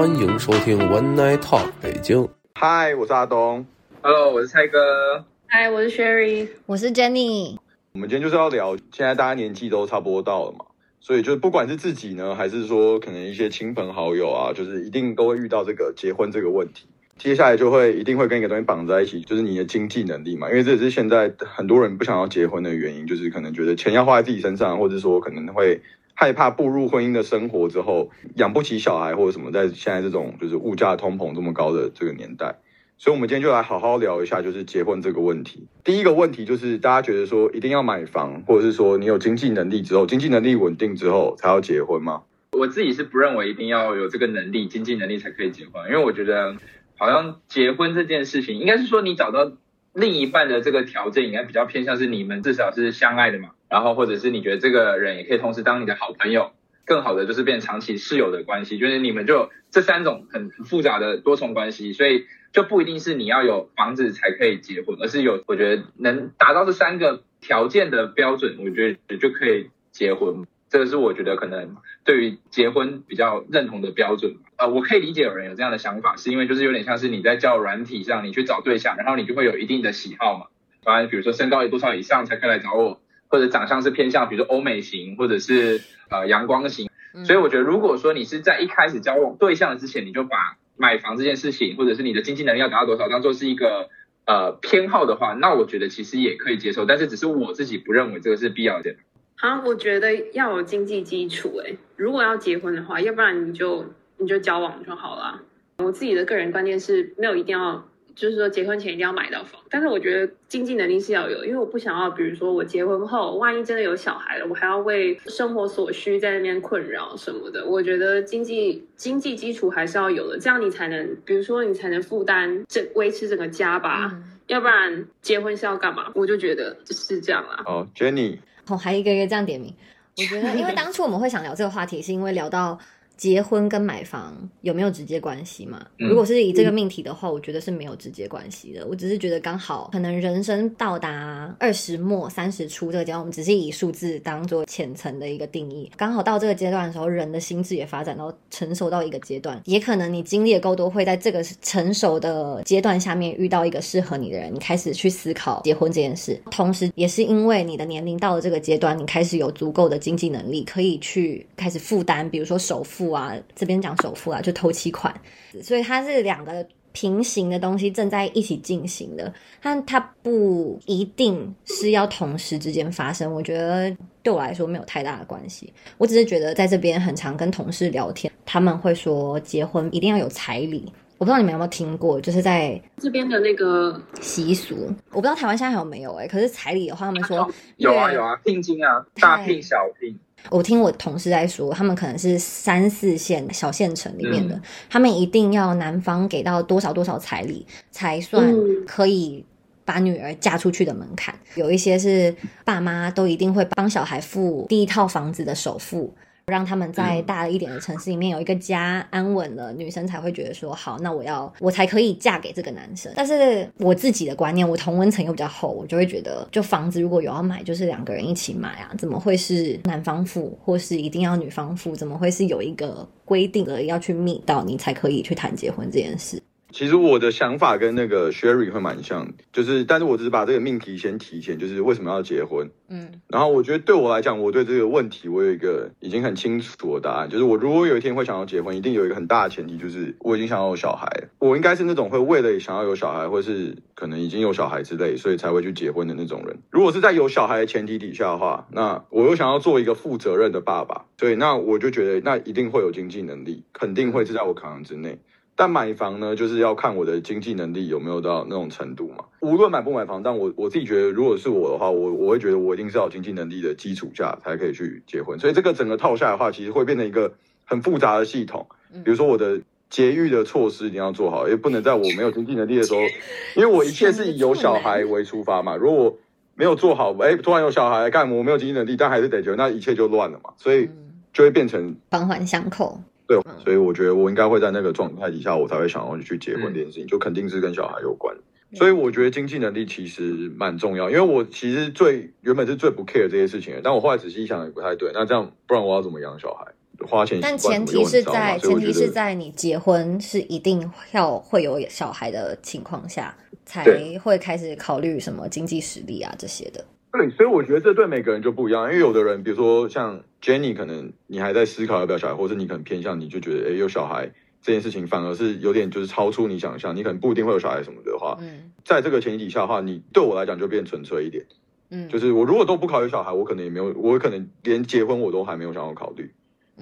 欢迎收听 One Night Talk 北京。嗨，我是阿东。Hello，我是蔡哥。嗨，我是 Sherry，我是 Jenny。我们今天就是要聊，现在大家年纪都差不多到了嘛，所以就是不管是自己呢，还是说可能一些亲朋好友啊，就是一定都会遇到这个结婚这个问题。接下来就会一定会跟一个东西绑在一起，就是你的经济能力嘛，因为这也是现在很多人不想要结婚的原因，就是可能觉得钱要花在自己身上，或者说可能会害怕步入婚姻的生活之后养不起小孩或者什么，在现在这种就是物价通膨这么高的这个年代。所以，我们今天就来好好聊一下，就是结婚这个问题。第一个问题就是，大家觉得说一定要买房，或者是说你有经济能力之后，经济能力稳定之后才要结婚吗？我自己是不认为一定要有这个能力、经济能力才可以结婚，因为我觉得好像结婚这件事情，应该是说你找到另一半的这个条件，应该比较偏向是你们至少是相爱的嘛，然后或者是你觉得这个人也可以同时当你的好朋友，更好的就是变长期室友的关系，就是你们就这三种很复杂的多重关系，所以。就不一定是你要有房子才可以结婚，而是有我觉得能达到这三个条件的标准，我觉得就可以结婚。这个是我觉得可能对于结婚比较认同的标准。呃，我可以理解有人有这样的想法，是因为就是有点像是你在叫软体上你去找对象，然后你就会有一定的喜好嘛。当然，比如说身高有多少以上才可以来找我，或者长相是偏向比如说欧美型或者是呃阳光型。所以我觉得如果说你是在一开始交往对象之前，你就把买房这件事情，或者是你的经济能力要达到多少，当做是一个呃偏好的话，那我觉得其实也可以接受，但是只是我自己不认为这个是必要的。好，我觉得要有经济基础。哎，如果要结婚的话，要不然你就你就交往就好了。我自己的个人观念是没有一定要，就是说结婚前一定要买到房，但是我觉得经济能力是要有，因为我不想要，比如说我结婚后，万一真的有小孩了，我还要为生活所需在那边困扰什么的。我觉得经济经济基础还是要有的，这样你才能，比如说你才能负担这维持整个家吧。嗯、要不然结婚是要干嘛？我就觉得是这样啦。哦，Jenny，哦，还一个一个这样点名。我觉得，因为当初我们会想聊这个话题，是因为聊到。结婚跟买房有没有直接关系嘛？如果是以这个命题的话，我觉得是没有直接关系的。我只是觉得刚好可能人生到达二十末三十初这个阶段，我们只是以数字当做浅层的一个定义。刚好到这个阶段的时候，人的心智也发展到成熟到一个阶段，也可能你经历的够多，会在这个成熟的阶段下面遇到一个适合你的人，你开始去思考结婚这件事。同时，也是因为你的年龄到了这个阶段，你开始有足够的经济能力，可以去开始负担，比如说首付。啊，这边讲首付啊，就头期款，所以它是两个平行的东西正在一起进行的，但它不一定是要同时之间发生。我觉得对我来说没有太大的关系，我只是觉得在这边很常跟同事聊天，他们会说结婚一定要有彩礼，我不知道你们有没有听过，就是在这边的那个习俗，我不知道台湾现在还有没有哎、欸，可是彩礼的话，他们说有啊有啊，聘金啊，大聘小聘。我听我同事在说，他们可能是三四线小县城里面的，嗯、他们一定要男方给到多少多少彩礼，才算可以把女儿嫁出去的门槛。有一些是爸妈都一定会帮小孩付第一套房子的首付。让他们在大一点的城市里面有一个家安稳了，女生才会觉得说好，那我要我才可以嫁给这个男生。但是我自己的观念，我同温层又比较厚，我就会觉得，就房子如果有要买，就是两个人一起买啊，怎么会是男方付，或是一定要女方付？怎么会是有一个规定的要去密到你才可以去谈结婚这件事？其实我的想法跟那个 Sherry 会蛮像，就是，但是我只是把这个命题先提前，就是为什么要结婚，嗯，然后我觉得对我来讲，我对这个问题我有一个已经很清楚的答案，就是我如果有一天会想要结婚，一定有一个很大的前提，就是我已经想要有小孩，我应该是那种会为了想要有小孩，或是可能已经有小孩之类，所以才会去结婚的那种人。如果是在有小孩的前提底下的话，那我又想要做一个负责任的爸爸，所以那我就觉得那一定会有经济能力，肯定会是在我考量之内。但买房呢，就是要看我的经济能力有没有到那种程度嘛。无论买不买房，但我我自己觉得，如果是我的话，我我会觉得我一定是要有经济能力的基础下才可以去结婚。所以这个整个套下来的话，其实会变成一个很复杂的系统。比如说我的节育的措施一定要做好，也不能在我没有经济能力的时候，因为我一切是以有小孩为出发嘛。如果我没有做好，哎，突然有小孩干，我没有经济能力，但还是得结婚，那一切就乱了嘛。所以就会变成环环相扣。对，所以我觉得我应该会在那个状态底下，我才会想要去结婚这件事情，就肯定是跟小孩有关。所以我觉得经济能力其实蛮重要，因为我其实最原本是最不 care 这些事情的，但我后来仔细一想也不太对。那这样不然我要怎么养小孩？花钱，但前提是在前提是在你结婚是一定要会有小孩的情况下，才会开始考虑什么经济实力啊这些的。对，所以我觉得这对每个人就不一样，因为有的人，比如说像 Jenny，可能你还在思考要不要小孩，或者你可能偏向你就觉得，哎，有小孩这件事情反而是有点就是超出你想象，你可能不一定会有小孩什么的话，嗯，在这个前提底下的话，你对我来讲就变纯粹一点，嗯，就是我如果都不考虑小孩，我可能也没有，我可能连结婚我都还没有想要考虑，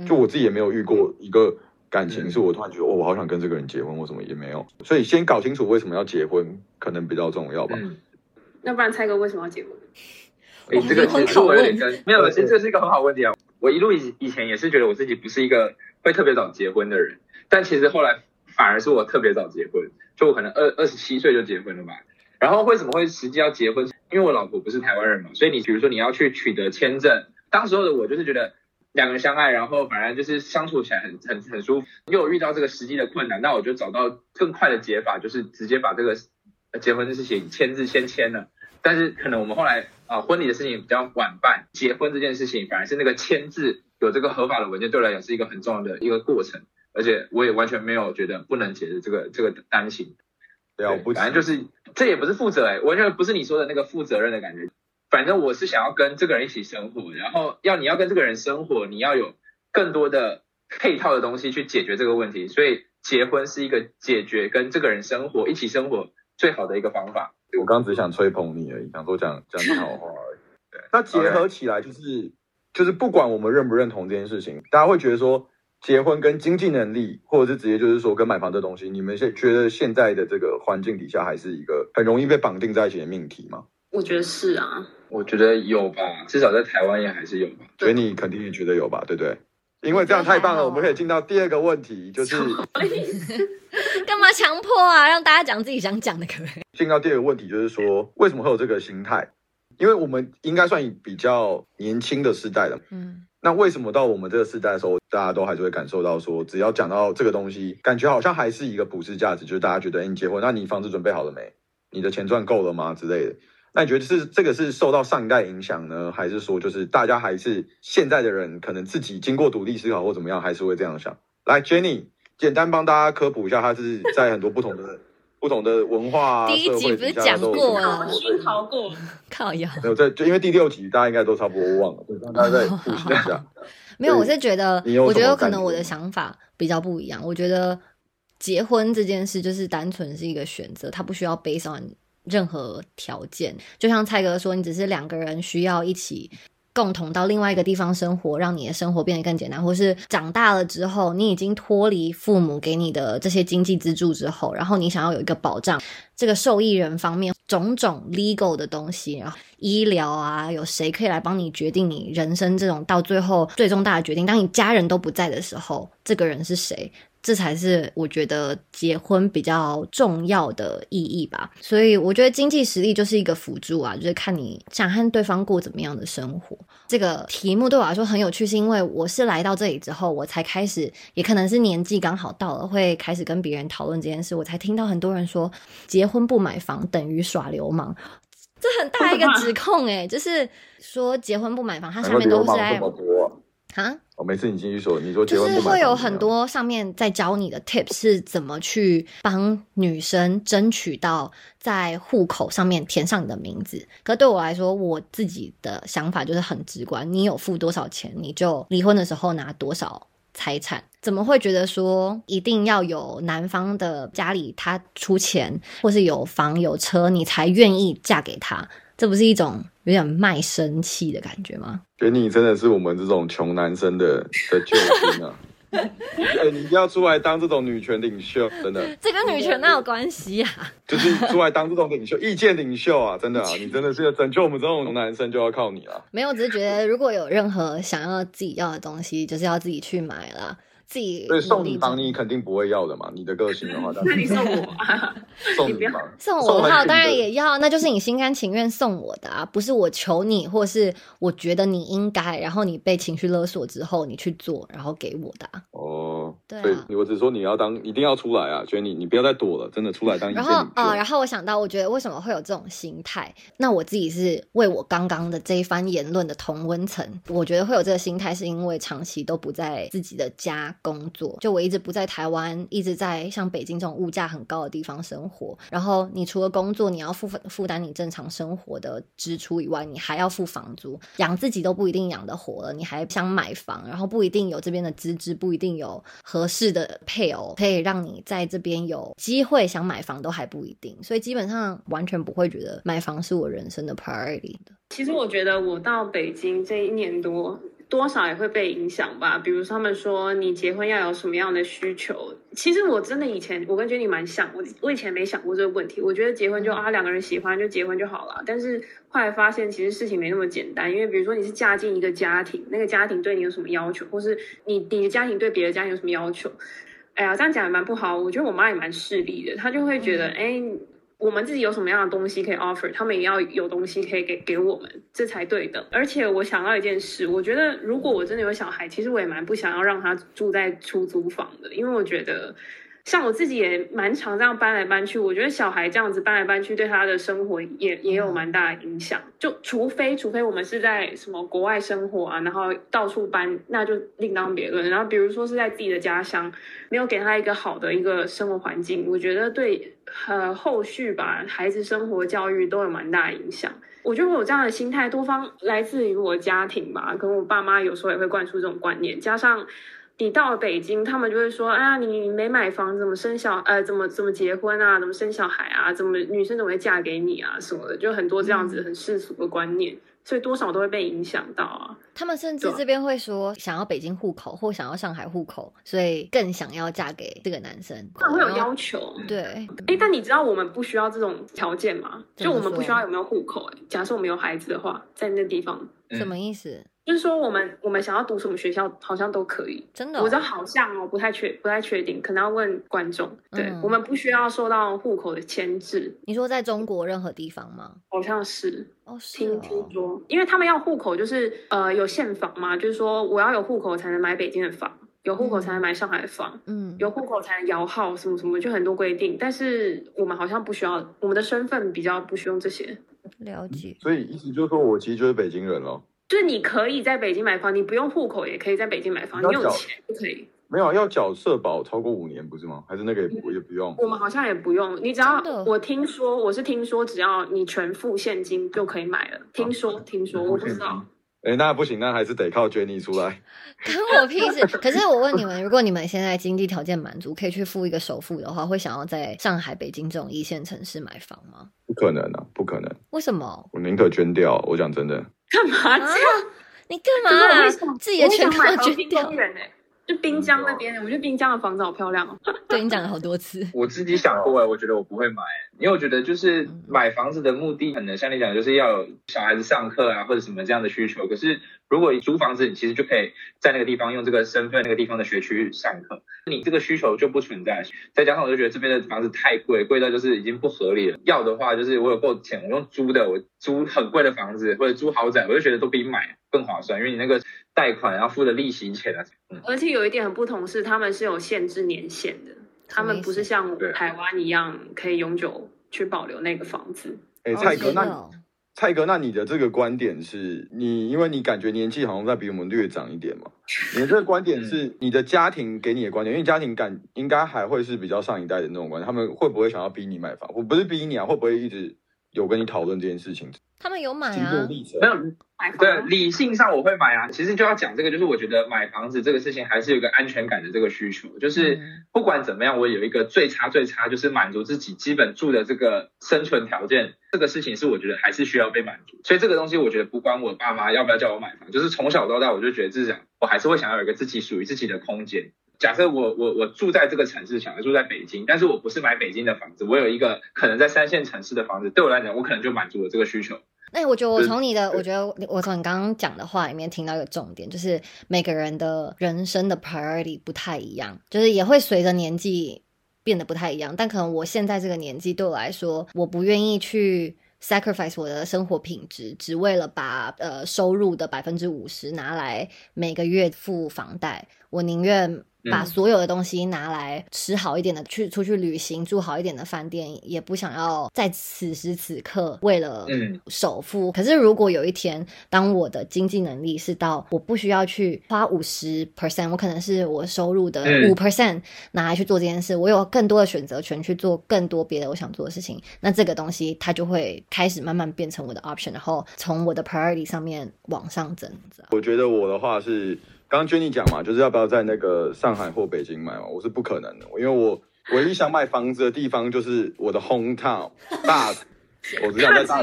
就我自己也没有遇过一个感情是我突然觉得哦，我好想跟这个人结婚，或什么也没有，所以先搞清楚为什么要结婚，可能比较重要吧。要不然猜哥为什么要结婚？哎，这个其实我有点跟没有，其实这是一个很好问题啊。我一路以以前也是觉得我自己不是一个会特别早结婚的人，但其实后来反而是我特别早结婚，就我可能二二十七岁就结婚了吧。然后为什么会实际要结婚？因为我老婆不是台湾人嘛，所以你比如说你要去取得签证，当时候的我就是觉得两个人相爱，然后反正就是相处起来很很很舒服。因为我遇到这个实际的困难，那我就找到更快的解法，就是直接把这个结婚的事情签字先签了。但是可能我们后来啊，婚礼的事情比较晚办，结婚这件事情反而是那个签字有这个合法的文件，对我来讲是一个很重要的一个过程，而且我也完全没有觉得不能解的这个这个担心。了不，反正就是这也不是负责哎，完全不是你说的那个负责任的感觉。反正我是想要跟这个人一起生活，然后要你要跟这个人生活，你要有更多的配套的东西去解决这个问题，所以结婚是一个解决跟这个人生活一起生活最好的一个方法。我刚只想吹捧你而已，想说讲讲你好话而已。对，那结合起来就是就是不管我们认不认同这件事情，大家会觉得说结婚跟经济能力，或者是直接就是说跟买房这东西，你们现觉得现在的这个环境底下，还是一个很容易被绑定在一起的命题吗？我觉得是啊，我觉得有吧，至少在台湾也还是有吧。所以你肯定也觉得有吧，对不对？因为这样太棒了，我们可以进到第二个问题，就是 干嘛强迫啊？让大家讲自己想讲的，可不可以？进到第二个问题，就是说为什么会有这个心态？因为我们应该算比较年轻的世代了，嗯，那为什么到我们这个时代的时候，大家都还是会感受到说，只要讲到这个东西，感觉好像还是一个普世价值，就是大家觉得，哎，你结婚，那你房子准备好了没？你的钱赚够了吗？之类的。那你觉得是这个是受到上一代影响呢，还是说就是大家还是现在的人可能自己经过独立思考或怎么样，还是会这样想？来，Jenny，简单帮大家科普一下，他是在很多不同的不同的文化第一集不是讲过了，熏陶过，靠药。没有在，就因为第六集大家应该都差不多忘了，对大家再复习一下。没有，我是觉得，我觉得可能我的想法比较不一样。我觉得结婚这件事就是单纯是一个选择，它不需要悲伤。任何条件，就像蔡哥说，你只是两个人需要一起共同到另外一个地方生活，让你的生活变得更简单，或是长大了之后，你已经脱离父母给你的这些经济资助之后，然后你想要有一个保障，这个受益人方面种种 legal 的东西，然后医疗啊，有谁可以来帮你决定你人生这种到最后最重大的决定？当你家人都不在的时候，这个人是谁？这才是我觉得结婚比较重要的意义吧，所以我觉得经济实力就是一个辅助啊，就是看你想和对方过怎么样的生活。这个题目对我来说很有趣，是因为我是来到这里之后，我才开始，也可能是年纪刚好到了，会开始跟别人讨论这件事，我才听到很多人说结婚不买房等于耍流氓，这很大一个 指控哎，就是说结婚不买房，它下面都是在啊。我每次你继续说，你说就是会有很多上面在教你的 tips 是怎么去帮女生争取到在户口上面填上你的名字。可对我来说，我自己的想法就是很直观：你有付多少钱，你就离婚的时候拿多少财产。怎么会觉得说一定要有男方的家里他出钱，或是有房有车，你才愿意嫁给他？这不是一种有点卖身契的感觉吗？觉得你真的是我们这种穷男生的的救星啊！哎，你一定要出来当这种女权领袖，真的。这跟女权哪有关系啊？就是出来当这种领袖、意见领袖啊！真的啊，你真的是要拯救我们这种男生，就要靠你了。没有，只是觉得如果有任何想要自己要的东西，就是要自己去买了。自己对送你房你肯定不会要的嘛，你的个性的话，那你送我 送你房，送我的话当然也要，那就是你心甘情愿送我的啊，不是我求你，或是我觉得你应该，然后你被情绪勒索之后你去做，然后给我的。哦，对啊所以我只说你要当一定要出来啊，觉得你你不要再躲了，真的出来当然后啊。呃，然后我想到，我觉得为什么会有这种心态？那我自己是为我刚刚的这一番言论的同温层，我觉得会有这个心态，是因为长期都不在自己的家工作，就我一直不在台湾，一直在像北京这种物价很高的地方生活。然后你除了工作，你要负负担你正常生活的支出以外，你还要付房租，养自己都不一定养得活了，你还想买房，然后不一定有这边的资质，不一定有合适的配偶可以让你在这边有机会想买房都还不一定，所以基本上完全不会觉得买房是我人生的 priority。其实我觉得我到北京这一年多，多少也会被影响吧。比如说他们说你结婚要有什么样的需求，其实我真的以前我跟 Jenny 蛮像，我我以前没想过这个问题。我觉得结婚就啊两个人喜欢就结婚就好了，但是后来发现其实事情没那么简单。因为比如说你是嫁进一个家庭，那个家庭对你有什么要求，或是你你的家庭对别的家庭有什么要求？哎呀，这样讲也蛮不好。我觉得我妈也蛮势利的，她就会觉得哎。我们自己有什么样的东西可以 offer，他们也要有东西可以给给我们，这才对的。而且我想到一件事，我觉得如果我真的有小孩，其实我也蛮不想要让他住在出租房的，因为我觉得。像我自己也蛮常这样搬来搬去，我觉得小孩这样子搬来搬去，对他的生活也也有蛮大的影响。就除非除非我们是在什么国外生活啊，然后到处搬，那就另当别论。然后比如说是在自己的家乡，没有给他一个好的一个生活环境，我觉得对呃后续吧孩子生活教育都有蛮大影响。我觉得我有这样的心态，多方来自于我家庭吧，跟我爸妈有时候也会灌输这种观念，加上。你到了北京，他们就会说：“啊，你没买房，怎么生小？呃，怎么怎么结婚啊？怎么生小孩啊？怎么女生怎么会嫁给你啊？什么的，就很多这样子很世俗的观念，所以多少都会被影响到啊。他们甚至这边会说，想要北京户口或想要上海户口，所以更想要嫁给这个男生。他会有要求，对。哎，但你知道我们不需要这种条件吗？就我们不需要有没有户口？哎，假设我们有孩子的话，在那地方，什么意思？就是说，我们我们想要读什么学校，好像都可以。真的，我知道好像哦，不太确不太确定，可能要问观众。对我们不需要受到户口的牵制。你说在中国任何地方吗？好像是哦，听听说，因为他们要户口，就是呃有现房嘛，就是说我要有户口才能买北京的房，有户口才能买上海的房，嗯，有户口才能摇号什么什么，就很多规定。但是我们好像不需要，我们的身份比较不需要这些。了解。所以意思就是说我其实就是北京人了。就是你可以在北京买房，你不用户口也可以在北京买房，你有钱就可以。没有要缴社保超过五年不是吗？还是那个也不也不用？我们好像也不用，你只要我听说我是听说，只要你全付现金就可以买了。听说听说我不知道。哎，那不行，那还是得靠 Jenny 出来。关我屁事！可是我问你们，如果你们现在经济条件满足，可以去付一个首付的话，会想要在上海、北京这种一线城市买房吗？不可能啊，不可能。为什么？我宁可捐掉。我讲真的。干嘛这样？你干嘛？自己的钱都捐掉？就滨江那边，我觉得滨江的房子好漂亮哦。对你讲了好多次。我自己想过哎，我觉得我不会买，因为我觉得就是买房子的目的，可能像你讲，就是要有小孩子上课啊，或者什么这样的需求。可是如果你租房子，你其实就可以在那个地方用这个身份，那个地方的学区上课，你这个需求就不存在。再加上我就觉得这边的房子太贵，贵到就是已经不合理了。要的话，就是我有够钱，我用租的，我租很贵的房子或者租豪宅，我就觉得都比买更划算，因为你那个。贷款要付的利息钱啊，而且有一点很不同是，他们是有限制年限的，他们不是像台湾一样可以永久去保留那个房子。哎，蔡哥，那蔡哥，那你的这个观点是你，因为你感觉年纪好像在比我们略长一点嘛？你的这个观点是你的家庭给你的观点，因为家庭感应该还会是比较上一代的那种观点，他们会不会想要逼你买房？我不是逼你啊，会不会一直有跟你讨论这件事情？他们有买啊，没有买。对，理性上我会买啊。其实就要讲这个，就是我觉得买房子这个事情还是有一个安全感的这个需求。就是不管怎么样，我有一个最差最差，就是满足自己基本住的这个生存条件。这个事情是我觉得还是需要被满足。所以这个东西我觉得不关我爸妈要不要叫我买房，就是从小到大我就觉得至少我还是会想要有一个自己属于自己的空间。假设我我我住在这个城市，想要住在北京，但是我不是买北京的房子，我有一个可能在三线城市的房子，对我来讲，我可能就满足了这个需求。那我觉得我从你的，我觉得我从你刚刚讲的话里面听到一个重点，就是每个人的人生的 priority 不太一样，就是也会随着年纪变得不太一样。但可能我现在这个年纪对我来说，我不愿意去 sacrifice 我的生活品质，只为了把呃收入的百分之五十拿来每个月付房贷。我宁愿把所有的东西拿来吃好一点的，去出去旅行，住好一点的饭店，也不想要在此时此刻为了首付。可是如果有一天，当我的经济能力是到我不需要去花五十 percent，我可能是我收入的五 percent 拿来去做这件事，我有更多的选择权去做更多别的我想做的事情，那这个东西它就会开始慢慢变成我的 option，然后从我的 priority 上面往上增。我觉得我的话是。刚刚 Jenny 讲嘛，就是要不要在那个上海或北京买嘛？我是不可能的，因为我唯一想买房子的地方就是我的 home town 大，我只想在大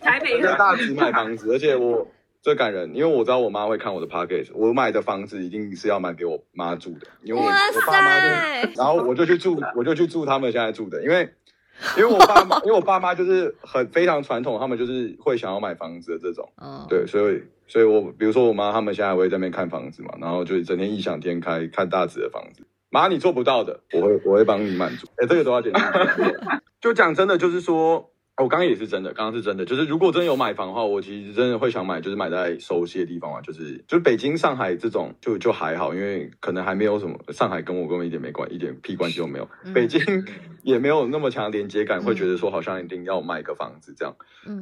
台北在大直买房子，而且我最感人，因为我知道我妈会看我的 podcast，我买的房子一定是要买给我妈住的，因为我我爸妈就，然后我就去住，我就去住他们现在住的，因为。因为我爸妈，因为我爸妈就是很非常传统，他们就是会想要买房子的这种，对，所以，所以我比如说我妈他们现在会在那边看房子嘛，然后就整天异想天开看大直的房子，妈你做不到的，我会我会帮你满足，哎，这个多少钱？就讲真的，就是说。我刚刚也是真的，刚刚是真的，就是如果真的有买房的话，我其实真的会想买，就是买在熟悉的地方嘛，就是就是北京、上海这种就就还好，因为可能还没有什么上海跟我根本一点没关，一点屁关系都没有。北京也没有那么强连接感，会觉得说好像一定要买个房子这样。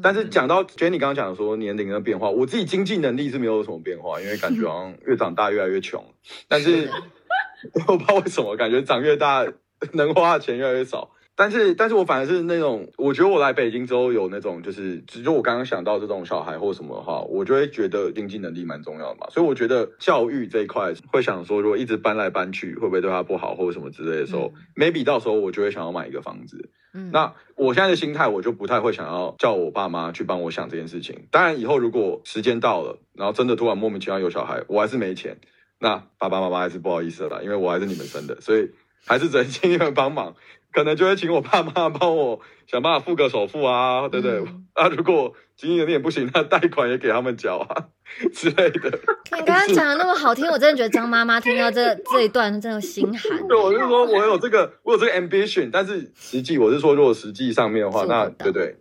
但是讲到 Jenny 刚刚讲说年龄的变化，我自己经济能力是没有什么变化，因为感觉好像越长大越来越穷。但是 我不知道为什么，感觉长越大能花的钱越来越少。但是，但是我反而是那种，我觉得我来北京之后有那种，就是只就我刚刚想到这种小孩或什么的话，我就会觉得经济能力蛮重要的嘛。所以我觉得教育这一块会想说，如果一直搬来搬去，会不会对他不好或者什么之类的时候，maybe 到时候我就会想要买一个房子。嗯，那我现在的心态，我就不太会想要叫我爸妈去帮我想这件事情。当然，以后如果时间到了，然后真的突然莫名其妙有小孩，我还是没钱，那爸爸妈妈还是不好意思了，因为我还是你们生的，所以还是只能请你们帮忙。可能就会请我爸妈帮我想办法付个首付啊，对不对？啊，如果经济有点不行，那贷款也给他们缴啊 之类的。你刚刚讲的那么好听，我真的觉得张妈妈听到这 这一段真的心寒。对，我是说我有这个，我有这个 ambition，但是实际我是说，如果实际上面的话，那对对，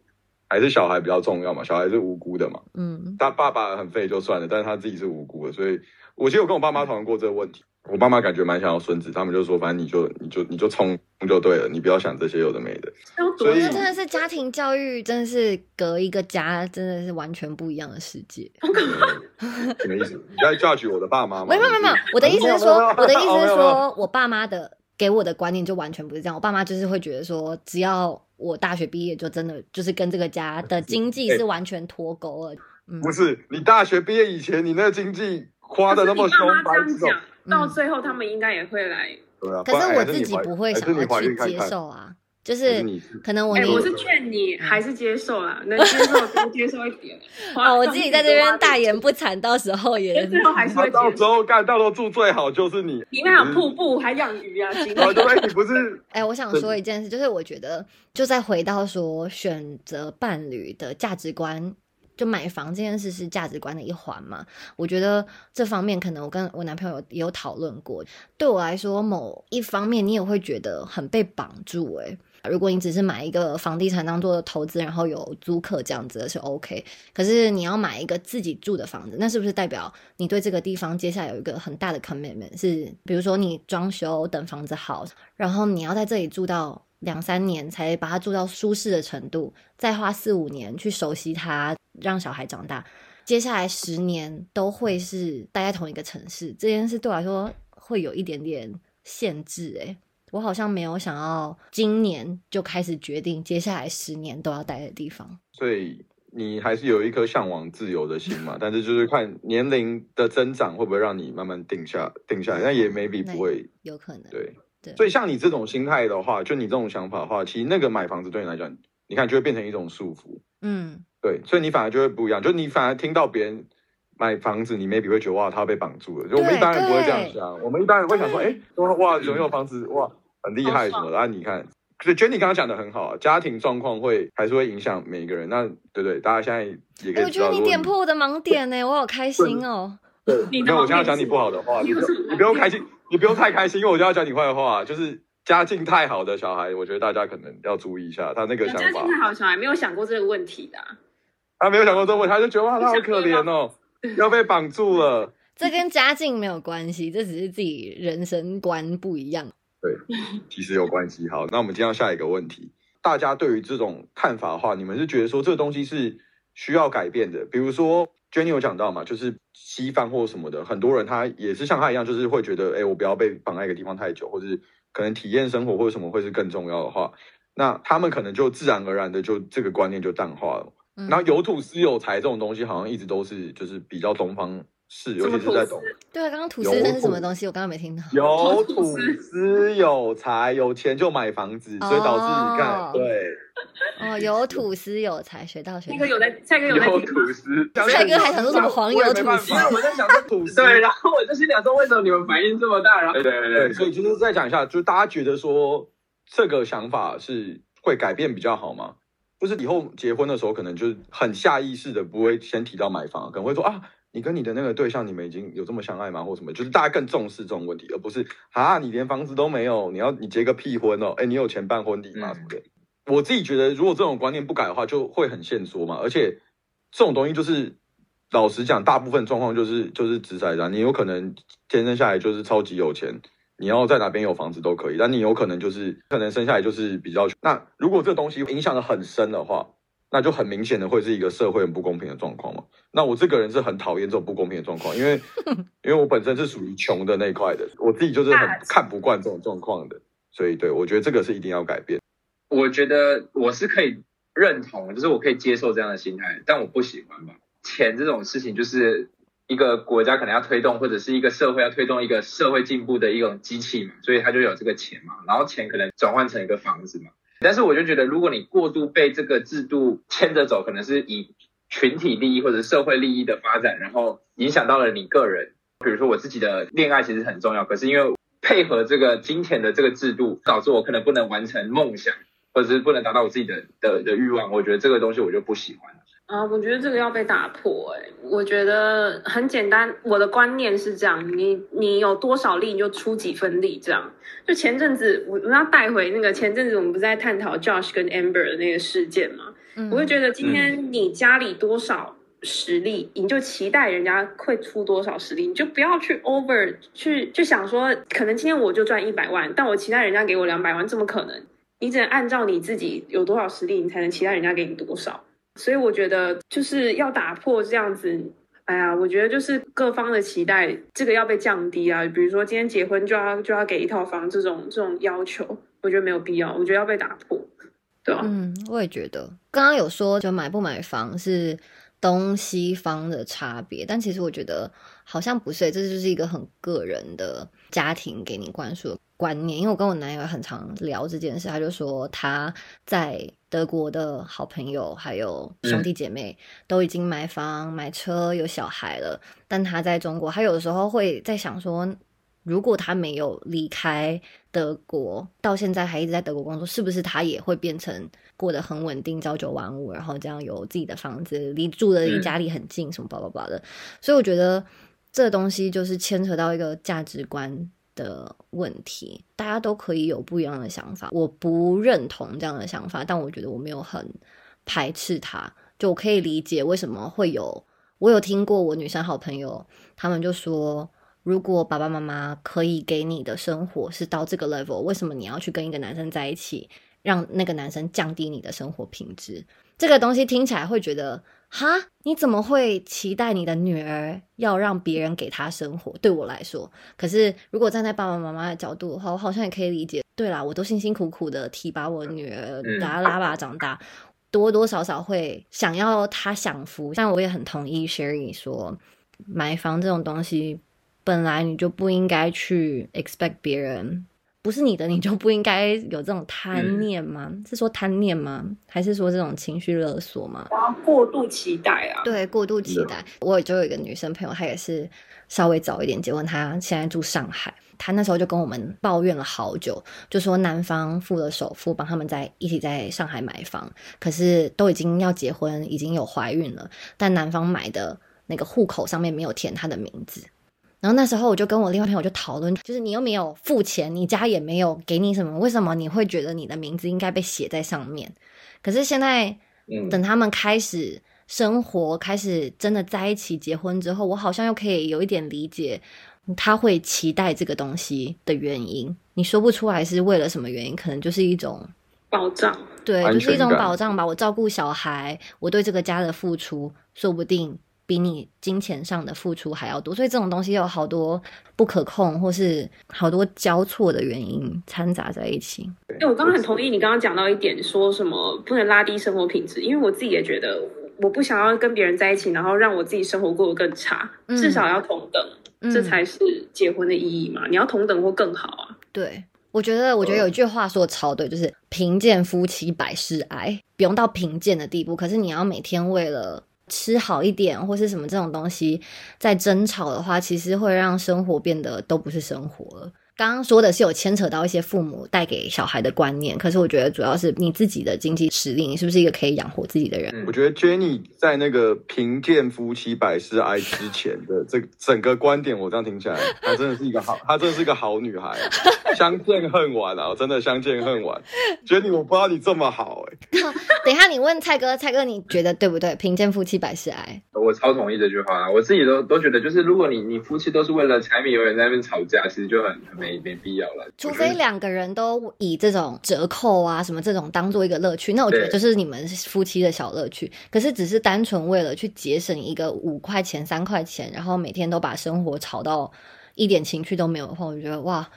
还是小孩比较重要嘛，小孩是无辜的嘛。嗯，他爸爸很废就算了，但是他自己是无辜的，所以我其实有跟我爸妈讨论过这个问题。我爸妈感觉蛮想要孙子，他们就说，反正你就你就你就冲就对了，你不要想这些有的没的。所以真的是家庭教育，真的是隔一个家，真的是完全不一样的世界。什么意思？你在 judge 我的爸妈吗？没有没有没有，我的意思是说，我的意思是说我爸妈的给我的观念就完全不是这样。我爸妈就是会觉得说，只要我大学毕业，就真的就是跟这个家的经济是完全脱钩了。嗯不是，你大学毕业以前，你那个经济花的那么凶，白种。到最后，他们应该也会来。对啊，可是我自己不会想要去接受啊，就是可能我，我是劝你还是接受啦，能接受多接受一点。哦，我自己在这边大言不惭，到时候也最后 还是会到时候干，到时候住最好就是你。你那有瀑布，还养鱼啊？对，你不是？哎，我想说一件事，就是我觉得，就再回到说选择伴侣的价值观。就买房这件事是价值观的一环嘛？我觉得这方面可能我跟我男朋友也有讨论过。对我来说，某一方面你也会觉得很被绑住。诶，如果你只是买一个房地产当做投资，然后有租客这样子的是 OK。可是你要买一个自己住的房子，那是不是代表你对这个地方接下来有一个很大的 commitment？是比如说你装修等房子好，然后你要在这里住到。两三年才把它住到舒适的程度，再花四五年去熟悉它，让小孩长大。接下来十年都会是待在同一个城市，这件事对我来说会有一点点限制。诶，我好像没有想要今年就开始决定接下来十年都要待的地方。所以你还是有一颗向往自由的心嘛？但是就是看年龄的增长会不会让你慢慢定下定下来，那也 maybe 不会，有可能对。所以像你这种心态的话，就你这种想法的话，其实那个买房子对你来讲，你看就会变成一种束缚。嗯，对，所以你反而就会不一样，就你反而听到别人买房子，你 maybe 会觉得哇，他被绑住了。就我们一般人不会这样想，我们一般人会想说，哎，哇，拥有房子哇，很厉害什么的。你看，所以 Jenny 刚刚讲的很好，家庭状况会还是会影响每一个人。那对对，大家现在也可以。我觉得你点破我的盲点呢，我好开心哦。对，那我现在讲你不好的话，你不用开心。你不用太开心，因为我就要讲你坏话。就是家境太好的小孩，我觉得大家可能要注意一下他那个想法。家境太好的小孩没有想过这个问题的。他没有想过这个问题，他就觉得哇，他好可怜哦，要被绑住了。这跟家境没有关系，这只是自己人生观不一样。对，其实有关系。好，那我们接到下一个问题，大家对于这种看法的话，你们是觉得说这个东西是需要改变的？比如说，Jenny 有讲到嘛，就是西方或什么的，很多人他也是像他一样，就是会觉得，哎，我不要被绑在一个地方太久，或者是可能体验生活或者什么会是更重要的话，那他们可能就自然而然的就这个观念就淡化了。然后有土司有财这种东西，好像一直都是就是比较东方式，尤其是在东。对啊，刚刚土司那是什么东西？我刚刚没听到。有土司有财，有钱就买房子，所以导致你看，对。哦，有土司有财，学到学到。那个有在，蔡哥有在土司，蔡哥还想说什么黄油土司？因为我在想说土司，对，然后我就心想说，为什么你们反应这么大？然后对对对，所以就是再讲一下，就是大家觉得说这个想法是会改变比较好吗？就是以后结婚的时候，可能就是很下意识的不会先提到买房，可能会说啊，你跟你的那个对象，你们已经有这么相爱吗？或什么？就是大家更重视这种问题，而不是啊，你连房子都没有，你要你结个屁婚哦？哎，你有钱办婚礼吗？什么的？我自己觉得，如果这种观念不改的话，就会很现缩嘛。而且这种东西就是，老实讲，大部分状况就是就是直在的，你有可能天生下来就是超级有钱。你要在哪边有房子都可以，但你有可能就是可能生下来就是比较穷那如果这个东西影响的很深的话，那就很明显的会是一个社会很不公平的状况嘛。那我这个人是很讨厌这种不公平的状况，因为 因为我本身是属于穷的那一块的，我自己就是很看不惯这种状况的，所以对我觉得这个是一定要改变。我觉得我是可以认同，就是我可以接受这样的心态，但我不喜欢吧。钱这种事情就是。一个国家可能要推动，或者是一个社会要推动一个社会进步的一种机器嘛，所以它就有这个钱嘛，然后钱可能转换成一个房子嘛。但是我就觉得，如果你过度被这个制度牵着走，可能是以群体利益或者社会利益的发展，然后影响到了你个人。比如说我自己的恋爱其实很重要，可是因为配合这个金钱的这个制度，导致我可能不能完成梦想，或者是不能达到我自己的的的欲望。我觉得这个东西我就不喜欢。啊，我觉得这个要被打破。哎，我觉得很简单，我的观念是这样：你你有多少力，你就出几分力。这样，就前阵子我我要带回那个前阵子我们不是在探讨 Josh 跟 Amber 的那个事件吗？我会觉得今天你家里多少实力，你就期待人家会出多少实力，你就不要去 over 去就想说，可能今天我就赚一百万，但我期待人家给我两百万，怎么可能？你只能按照你自己有多少实力，你才能期待人家给你多少。所以我觉得就是要打破这样子，哎呀，我觉得就是各方的期待，这个要被降低啊。比如说今天结婚就要就要给一套房这种这种要求，我觉得没有必要，我觉得要被打破，对吧？嗯，我也觉得。刚刚有说就买不买房是东西方的差别，但其实我觉得好像不是，这就是一个很个人的家庭给你灌输。观念，因为我跟我男友很常聊这件事，他就说他在德国的好朋友还有兄弟姐妹都已经买房买车有小孩了，但他在中国，他有的时候会在想说，如果他没有离开德国，到现在还一直在德国工作，是不是他也会变成过得很稳定、朝九晚五，然后这样有自己的房子，离住的离家里很近，什么叭叭叭的？所以我觉得这东西就是牵扯到一个价值观。的问题，大家都可以有不一样的想法。我不认同这样的想法，但我觉得我没有很排斥他，就我可以理解为什么会有。我有听过我女生好朋友，他们就说，如果爸爸妈妈可以给你的生活是到这个 level，为什么你要去跟一个男生在一起，让那个男生降低你的生活品质？这个东西听起来会觉得。哈，你怎么会期待你的女儿要让别人给她生活？对我来说，可是如果站在爸爸妈妈的角度的话，我好像也可以理解。对啦，我都辛辛苦苦的提拔我女儿，把她拉拔长大，多多少少会想要她享福。但我也很同意 Sherry 说，买房这种东西本来你就不应该去 expect 别人。不是你的，你就不应该有这种贪念吗？是说贪念吗？还是说这种情绪勒索吗？过度期待啊！对，过度期待。我就有一个女生朋友，她也是稍微早一点结婚，她现在住上海。她那时候就跟我们抱怨了好久，就说男方付了首付，帮他们在一起在上海买房，可是都已经要结婚，已经有怀孕了，但男方买的那个户口上面没有填她的名字。然后那时候我就跟我另外朋友就讨论，就是你又没有付钱，你家也没有给你什么，为什么你会觉得你的名字应该被写在上面？可是现在，等他们开始生活开始真的在一起结婚之后，我好像又可以有一点理解他会期待这个东西的原因。你说不出来是为了什么原因，可能就是一种保障，对，就是一种保障吧。我照顾小孩，我对这个家的付出，说不定。比你金钱上的付出还要多，所以这种东西有好多不可控，或是好多交错的原因掺杂在一起。哎，我刚刚很同意你刚刚讲到一点，说什么不能拉低生活品质，因为我自己也觉得，我不想要跟别人在一起，然后让我自己生活过得更差，至少要同等，这才是结婚的意义嘛。你要同等或更好啊。对，我觉得，我觉得有一句话说的超对，就是贫贱夫妻百事哀，不用到贫贱的地步，可是你要每天为了。吃好一点，或是什么这种东西，在争吵的话，其实会让生活变得都不是生活了。刚刚说的是有牵扯到一些父母带给小孩的观念，可是我觉得主要是你自己的经济实力，你是不是一个可以养活自己的人？我觉得 Jenny 在那个贫贱夫妻百事哀之前的这整个观点，我这样听起来，她真的是一个好，她真的是一个好女孩。相见恨晚啊，真的相见恨晚。Jenny，我不知道你这么好哎。等一下，你问蔡哥，蔡哥你觉得对不对？贫贱夫妻百事哀，我超同意这句话，我自己都都觉得，就是如果你你夫妻都是为了柴米油盐在那边吵架，其实就很很。没没必要了，除非两个人都以这种折扣啊什么这种当做一个乐趣，那我觉得就是你们夫妻的小乐趣。可是只是单纯为了去节省一个五块钱、三块钱，然后每天都把生活吵到一点情趣都没有的话，我觉得哇，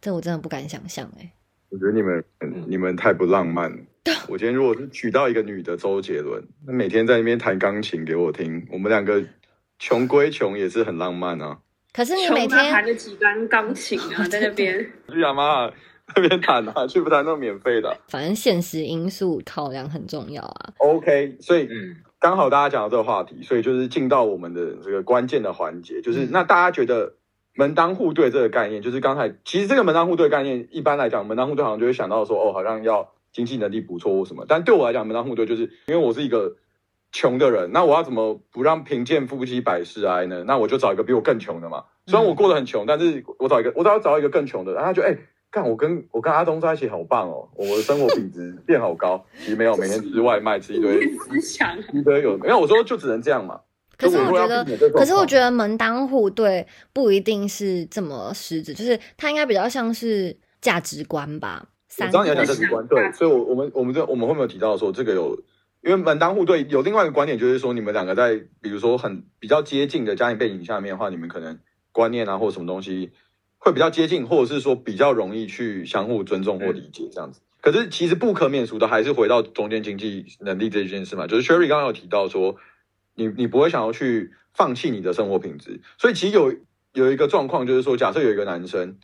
这我真的不敢想象哎。我觉得你们你们太不浪漫了。我今天如果是娶到一个女的周杰伦，那每天在那边弹钢琴给我听，我们两个穷归穷，也是很浪漫啊。可是你每天弹了几段钢琴啊，在那边去亚妈那边弹啊，去不弹都免费的。反正现实因素考量很重要啊。OK，所以刚好大家讲到这个话题，所以就是进到我们的这个关键的环节，就是那大家觉得门当户对这个概念，就是刚才其实这个门当户对概念，一般来讲门当户对好像就会想到说，哦，好像要经济能力不错或什么。但对我来讲，门当户对就是因为我是一个。穷的人，那我要怎么不让贫贱夫妻百事哀呢？那我就找一个比我更穷的嘛。虽然我过得很穷，但是我找一个，我都要找一个更穷的。然后他就哎，看我跟我跟阿东在一起好棒哦，我的生活品质变好高。其实没有，每天吃外卖，吃一堆思想，一堆有。没有，我说就只能这样嘛。可是我觉得，可是我觉得门当户对不一定是这么实质，就是它应该比较像是价值观吧。我知道你要讲价值观，对，所以，我我们我们这我们后面有提到说这个有。因为门当户对有另外一个观点，就是说你们两个在比如说很比较接近的家庭背景下面的话，你们可能观念啊或者什么东西会比较接近，或者是说比较容易去相互尊重或理解这样子。可是其实不可免俗的还是回到中间经济能力这一件事嘛。就是 Sherry 刚刚有提到说，你你不会想要去放弃你的生活品质，所以其实有有一个状况就是说，假设有一个男生，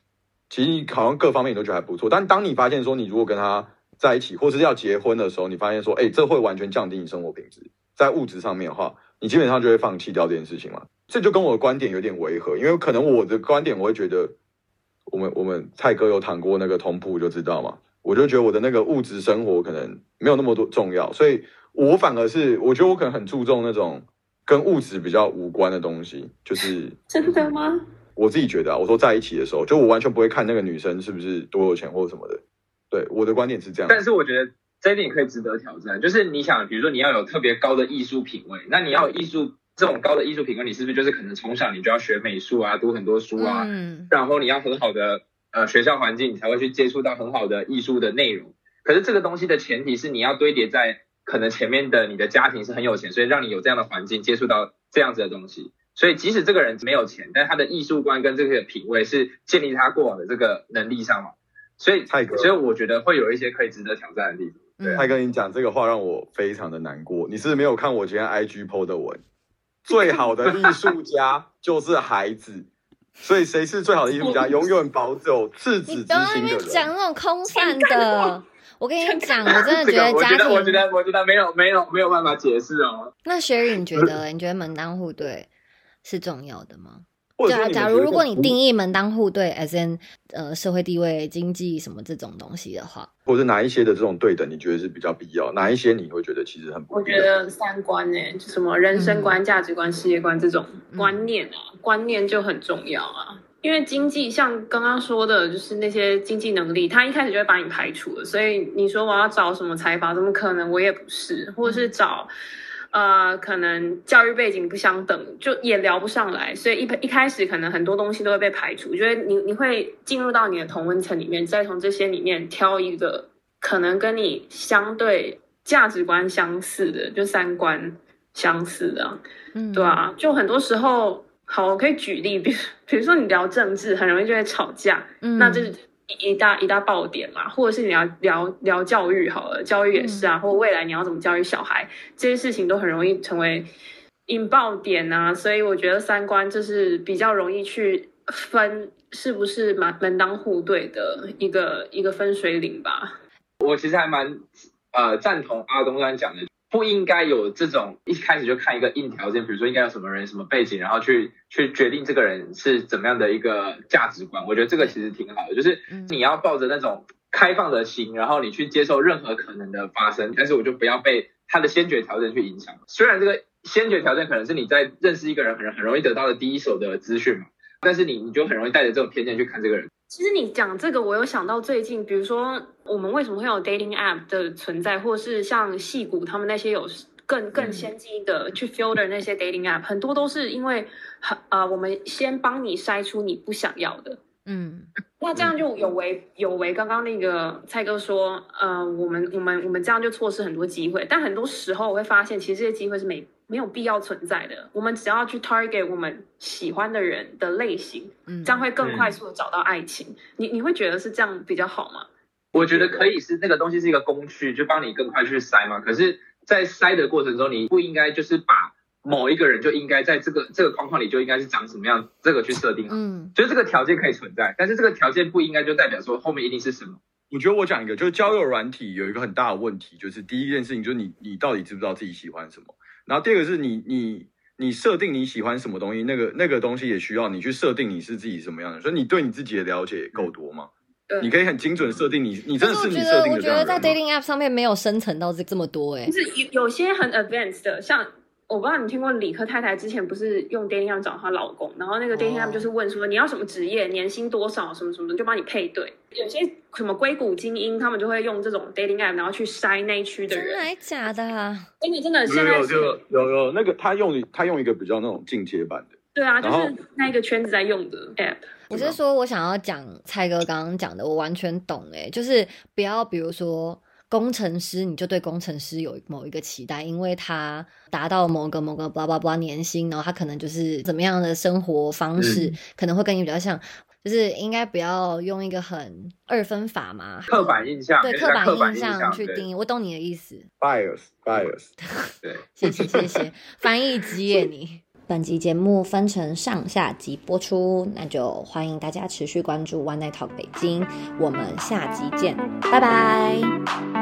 其实好像各方面你都觉得还不错，但当你发现说你如果跟他在一起，或是要结婚的时候，你发现说，哎，这会完全降低你生活品质，在物质上面的话，你基本上就会放弃掉这件事情嘛。这就跟我的观点有点违和，因为可能我的观点我会觉得，我们我们蔡哥有谈过那个同铺就知道嘛，我就觉得我的那个物质生活可能没有那么多重要，所以我反而是我觉得我可能很注重那种跟物质比较无关的东西，就是 真的吗？我自己觉得啊，我说在一起的时候，就我完全不会看那个女生是不是多有钱或者什么的。对我的观点是这样，但是我觉得这一点可以值得挑战。就是你想，比如说你要有特别高的艺术品味，那你要艺术这种高的艺术品味，你是不是就是可能从小你就要学美术啊，读很多书啊，嗯，然后你要很好的呃学校环境，你才会去接触到很好的艺术的内容。可是这个东西的前提是你要堆叠在可能前面的你的家庭是很有钱，所以让你有这样的环境接触到这样子的东西。所以即使这个人没有钱，但他的艺术观跟这个品味是建立他过往的这个能力上嘛。所以泰哥，所以我觉得会有一些可以值得挑战的地方。泰哥，你讲这个话让我非常的难过。你是没有看我今天 IG PO 的文，最好的艺术家 就是孩子。所以谁是最好的艺术家？永远保有赤子之心的人。你讲那种空泛的，我跟你讲，我真的觉得 家庭，我觉得，我觉得没有，没有，没有办法解释哦。那雪雨，你觉得？你觉得门当户对是重要的吗？对啊，假如如果你定义门当户对，as in 呃社会地位、经济什么这种东西的话，或者哪一些的这种对等，你觉得是比较必要？哪一些你会觉得其实很？我觉得三观呢，就什么人生观、价值观、世界观这种观念啊，观念就很重要啊。因为经济像刚刚说的，就是那些经济能力，他一开始就会把你排除了。所以你说我要找什么财阀，怎么可能？我也不是，或者是找。呃，可能教育背景不相等，就也聊不上来，所以一一开始可能很多东西都会被排除。觉得你你会进入到你的同温层里面，再从这些里面挑一个可能跟你相对价值观相似的，就三观相似的，嗯，对啊，就很多时候，好，我可以举例，比如比如说你聊政治，很容易就会吵架，嗯，那这是。一大一大爆点嘛，或者是你要聊聊教育好了，教育也是啊，或未来你要怎么教育小孩，这些事情都很容易成为引爆点啊。所以我觉得三观就是比较容易去分是不是门门当户对的一个一个分水岭吧。我其实还蛮呃赞同阿东刚刚讲的。不应该有这种一开始就看一个硬条件，比如说应该有什么人、什么背景，然后去去决定这个人是怎么样的一个价值观。我觉得这个其实挺好的，就是你要抱着那种开放的心，然后你去接受任何可能的发生。但是我就不要被他的先决条件去影响。虽然这个先决条件可能是你在认识一个人很很容易得到的第一手的资讯嘛，但是你你就很容易带着这种偏见去看这个人。其实你讲这个，我有想到最近，比如说我们为什么会有 dating app 的存在，或是像戏骨他们那些有更更先进的去 filter 那些 dating app，很多都是因为很呃，我们先帮你筛出你不想要的，嗯，那这样就有违有违刚刚那个蔡哥说，呃，我们我们我们这样就错失很多机会，但很多时候我会发现，其实这些机会是没。没有必要存在的。我们只要去 target 我们喜欢的人的类型，嗯，这样会更快速的找到爱情。你你会觉得是这样比较好吗？我觉得可以是那个东西是一个工具，就帮你更快去筛嘛。可是，在筛的过程中，你不应该就是把某一个人就应该在这个这个框框里就应该是长什么样，这个去设定。嗯，就是这个条件可以存在，但是这个条件不应该就代表说后面一定是什么。我觉得我讲一个，就是交友软体有一个很大的问题，就是第一件事情就是你你到底知不知道自己喜欢什么。然后第二个是你你你设定你喜欢什么东西，那个那个东西也需要你去设定你是自己什么样的，所以你对你自己的了解够多吗？你可以很精准设定你，你真的是你设定的。我觉得在 dating app 上面没有生成到这这么多哎，就是有有些很 advanced 的，像。我不知道你听过李克太太之前不是用 dating app 找她老公，然后那个 dating app 就是问说你要什么职业，年薪多少，什么什么的，就帮你配对。有些什么硅谷精英，他们就会用这种 dating app，然后去筛那一区的人。真的假的？真的真的，现在有有有那个他用他用一个比较那种进阶版的。对啊，就是那一个圈子在用的 app。我是说我想要讲蔡哥刚刚讲的，我完全懂哎，就是不要比如说。工程师，你就对工程师有某一个期待，因为他达到某个某个 blah blah blah 年薪，然后他可能就是怎么样的生活方式，可能会跟你比较像，就是应该不要用一个很二分法嘛，刻板印象，对刻板印象去定义。我懂你的意思，bias，bias，对，谢谢谢谢，翻译机耶你。本集节目分成上下集播出，那就欢迎大家持续关注 One Night Talk 北京，我们下集见，拜拜。